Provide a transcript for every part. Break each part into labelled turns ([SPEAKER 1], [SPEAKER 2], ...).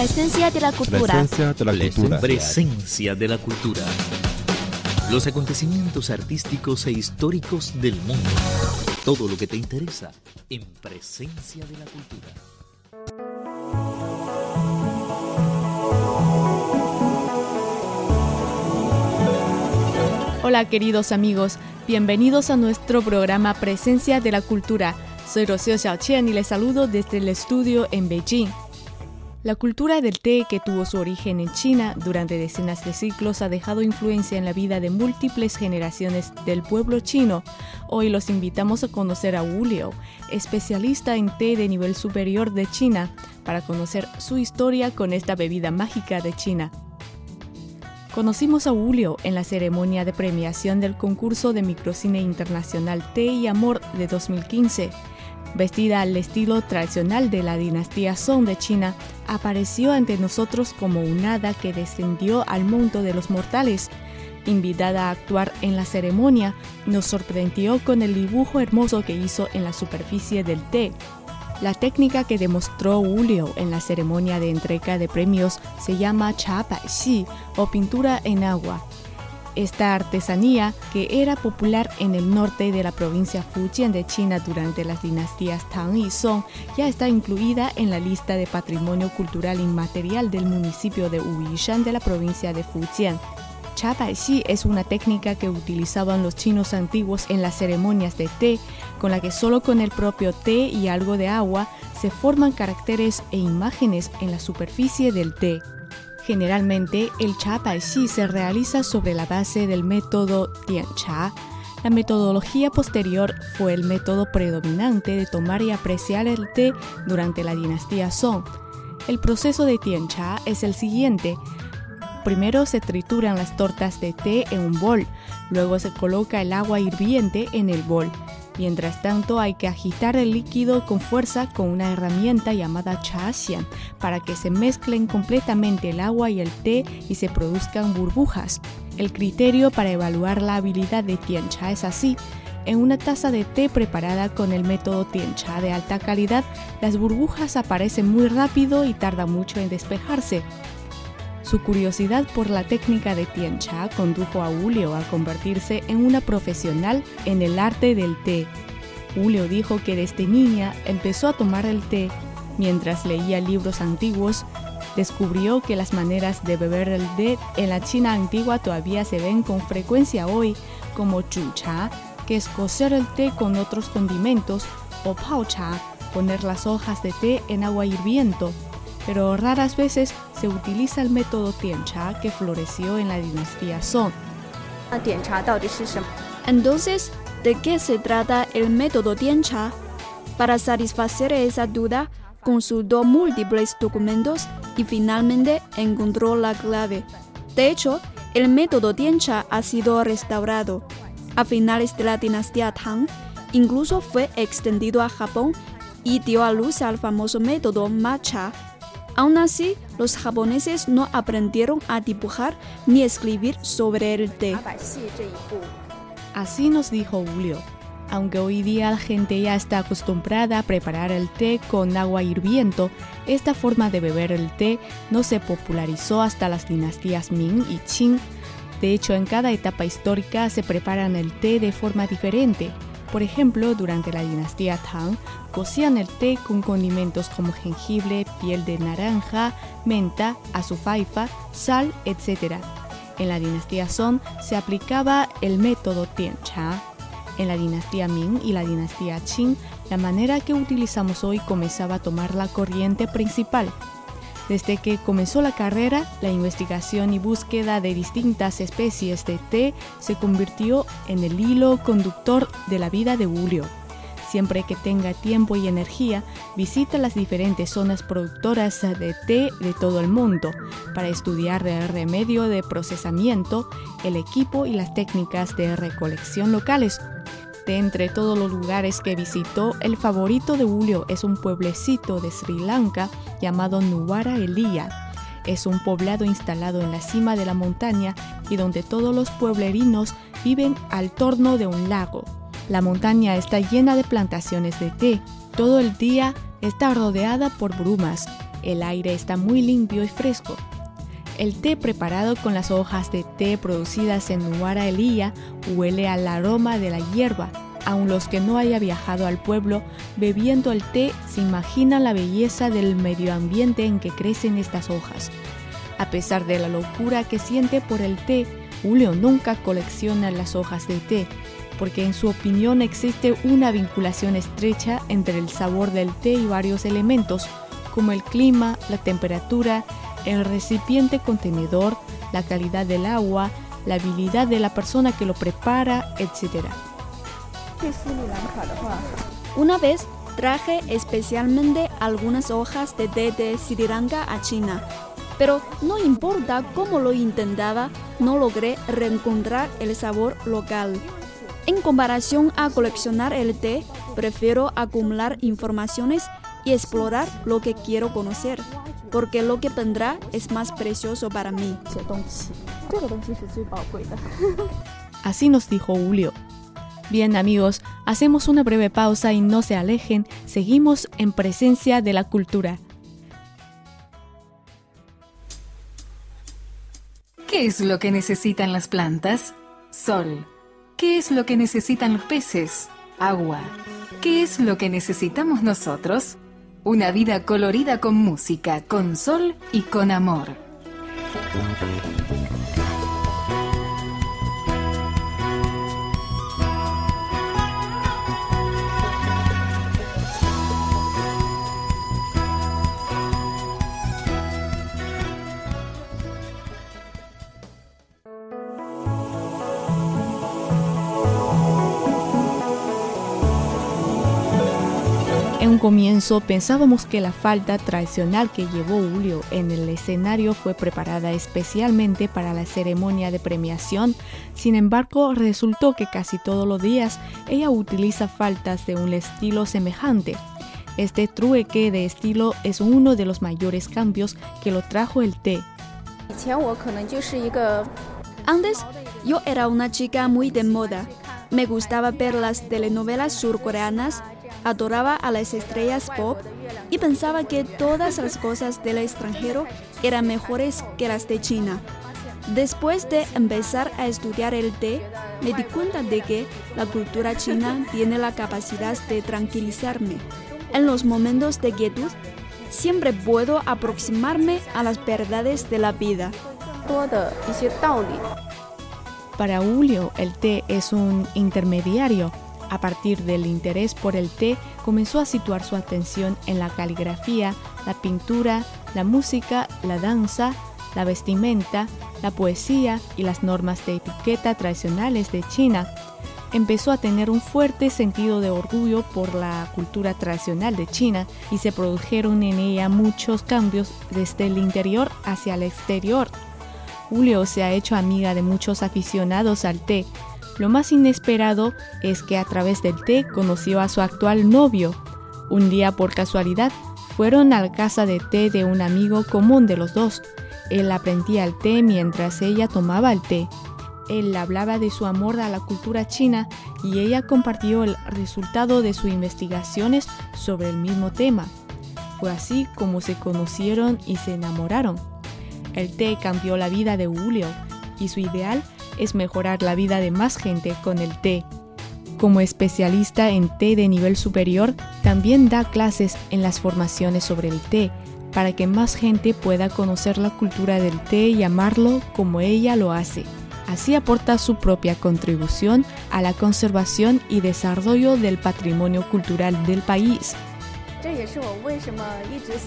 [SPEAKER 1] Presencia de la cultura.
[SPEAKER 2] Presencia de la cultura.
[SPEAKER 3] Presencia de la cultura. Los acontecimientos artísticos e históricos del mundo. Todo lo que te interesa en Presencia de la cultura.
[SPEAKER 4] Hola queridos amigos, bienvenidos a nuestro programa Presencia de la Cultura. Soy Rocío Xiaoqian y les saludo desde el estudio en Beijing. La cultura del té que tuvo su origen en China durante decenas de siglos ha dejado influencia en la vida de múltiples generaciones del pueblo chino. Hoy los invitamos a conocer a Wu especialista en té de nivel superior de China, para conocer su historia con esta bebida mágica de China. Conocimos a Julio en la ceremonia de premiación del concurso de microcine internacional Té y Amor de 2015. Vestida al estilo tradicional de la dinastía Song de China, apareció ante nosotros como un hada que descendió al mundo de los mortales. Invitada a actuar en la ceremonia, nos sorprendió con el dibujo hermoso que hizo en la superficie del té. La técnica que demostró Julio en la ceremonia de entrega de premios se llama Cha Bai Xi o pintura en agua. Esta artesanía, que era popular en el norte de la provincia Fujian de China durante las dinastías Tang y Song, ya está incluida en la lista de patrimonio cultural inmaterial del municipio de Wuyishan de la provincia de Fujian. Cha Xi es una técnica que utilizaban los chinos antiguos en las ceremonias de té, con la que solo con el propio té y algo de agua se forman caracteres e imágenes en la superficie del té. Generalmente, el Cha Bai Xi se realiza sobre la base del método Tian Cha. La metodología posterior fue el método predominante de tomar y apreciar el té durante la dinastía Song. El proceso de Tian Cha es el siguiente. Primero se trituran las tortas de té en un bol, luego se coloca el agua hirviente en el bol. Mientras tanto hay que agitar el líquido con fuerza con una herramienta llamada chaxian para que se mezclen completamente el agua y el té y se produzcan burbujas. El criterio para evaluar la habilidad de tiancha es así. En una taza de té preparada con el método tiancha de alta calidad, las burbujas aparecen muy rápido y tarda mucho en despejarse. Su curiosidad por la técnica de Tiancha condujo a Julio a convertirse en una profesional en el arte del té. Julio dijo que desde niña empezó a tomar el té. Mientras leía libros antiguos, descubrió que las maneras de beber el té en la China antigua todavía se ven con frecuencia hoy, como chucha, que es cocer el té con otros condimentos, o paucha, poner las hojas de té en agua hirviendo pero raras veces se utiliza el método Tiancha que floreció en la dinastía Song.
[SPEAKER 1] Entonces, ¿de qué se trata el método Tiancha? Para satisfacer esa duda, consultó múltiples documentos y finalmente encontró la clave. De hecho, el método Tiancha ha sido restaurado. A finales de la dinastía Tang, incluso fue extendido a Japón y dio a luz al famoso método Matcha Aún así, los japoneses no aprendieron a dibujar ni escribir sobre el té.
[SPEAKER 4] Así nos dijo Julio. Aunque hoy día la gente ya está acostumbrada a preparar el té con agua hirviendo, esta forma de beber el té no se popularizó hasta las dinastías Ming y Qing. De hecho, en cada etapa histórica se preparan el té de forma diferente. Por ejemplo, durante la dinastía Tang, cocían el té con condimentos como jengibre, piel de naranja, menta, azufaifa, sal, etc. En la dinastía Song se aplicaba el método Tiancha. En la dinastía Ming y la dinastía Qing, la manera que utilizamos hoy comenzaba a tomar la corriente principal. Desde que comenzó la carrera, la investigación y búsqueda de distintas especies de té se convirtió en el hilo conductor de la vida de Julio. Siempre que tenga tiempo y energía, visita las diferentes zonas productoras de té de todo el mundo para estudiar el remedio de procesamiento, el equipo y las técnicas de recolección locales entre todos los lugares que visitó, el favorito de Julio es un pueblecito de Sri Lanka llamado Nuwara Elia. Es un poblado instalado en la cima de la montaña y donde todos los pueblerinos viven al torno de un lago. La montaña está llena de plantaciones de té. Todo el día está rodeada por brumas. el aire está muy limpio y fresco. El té preparado con las hojas de té producidas en Nuara Elía huele al aroma de la hierba. Aun los que no hayan viajado al pueblo bebiendo el té se imaginan la belleza del medio ambiente en que crecen estas hojas. A pesar de la locura que siente por el té, Julio nunca colecciona las hojas de té, porque en su opinión existe una vinculación estrecha entre el sabor del té y varios elementos, como el clima, la temperatura, el recipiente contenedor, la calidad del agua, la habilidad de la persona que lo prepara, etc.
[SPEAKER 1] Una vez traje especialmente algunas hojas de té de Sri Lanka a China, pero no importa cómo lo intentaba, no logré reencontrar el sabor local. En comparación a coleccionar el té, prefiero acumular informaciones y explorar lo que quiero conocer porque lo que vendrá es más precioso para mí.
[SPEAKER 4] Así nos dijo Julio. Bien amigos, hacemos una breve pausa y no se alejen, seguimos en presencia de la cultura.
[SPEAKER 2] ¿Qué es lo que necesitan las plantas? Sol. ¿Qué es lo que necesitan los peces? Agua. ¿Qué es lo que necesitamos nosotros? Una vida colorida con música, con sol y con amor.
[SPEAKER 4] Comienzo pensábamos que la falda tradicional que llevó Julio en el escenario fue preparada especialmente para la ceremonia de premiación, sin embargo resultó que casi todos los días ella utiliza faltas de un estilo semejante. Este trueque de estilo es uno de los mayores cambios que lo trajo el té.
[SPEAKER 1] Antes yo era una chica muy de moda. Me gustaba ver las telenovelas surcoreanas adoraba a las estrellas pop y pensaba que todas las cosas del extranjero eran mejores que las de China. Después de empezar a estudiar el té, me di cuenta de que la cultura china tiene la capacidad de tranquilizarme. En los momentos de quietud, siempre puedo aproximarme a las verdades de la vida.
[SPEAKER 4] Para Julio, el té es un intermediario a partir del interés por el té, comenzó a situar su atención en la caligrafía, la pintura, la música, la danza, la vestimenta, la poesía y las normas de etiqueta tradicionales de China. Empezó a tener un fuerte sentido de orgullo por la cultura tradicional de China y se produjeron en ella muchos cambios desde el interior hacia el exterior. Julio se ha hecho amiga de muchos aficionados al té, lo más inesperado es que a través del té conoció a su actual novio. Un día por casualidad fueron a la casa de té de un amigo común de los dos. Él aprendía el té mientras ella tomaba el té. Él hablaba de su amor a la cultura china y ella compartió el resultado de sus investigaciones sobre el mismo tema. Fue así como se conocieron y se enamoraron. El té cambió la vida de Julio y su ideal es mejorar la vida de más gente con el té. Como especialista en té de nivel superior, también da clases en las formaciones sobre el té para que más gente pueda conocer la cultura del té y amarlo como ella lo hace. Así aporta su propia contribución a la conservación y desarrollo del patrimonio cultural del país.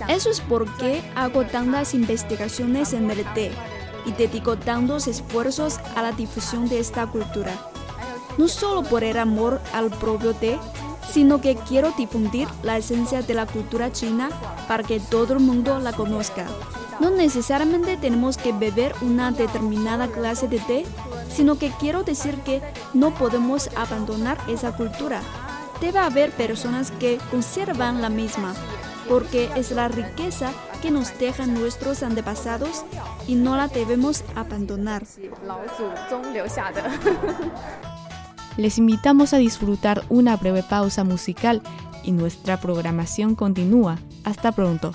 [SPEAKER 1] Eso es porque hago tantas investigaciones en el té y dedico tantos esfuerzos a la difusión de esta cultura. No solo por el amor al propio té, sino que quiero difundir la esencia de la cultura china para que todo el mundo la conozca. No necesariamente tenemos que beber una determinada clase de té, sino que quiero decir que no podemos abandonar esa cultura. Debe haber personas que conservan la misma, porque es la riqueza que nos dejan nuestros antepasados y no la debemos abandonar.
[SPEAKER 4] Les invitamos a disfrutar una breve pausa musical y nuestra programación continúa. Hasta pronto.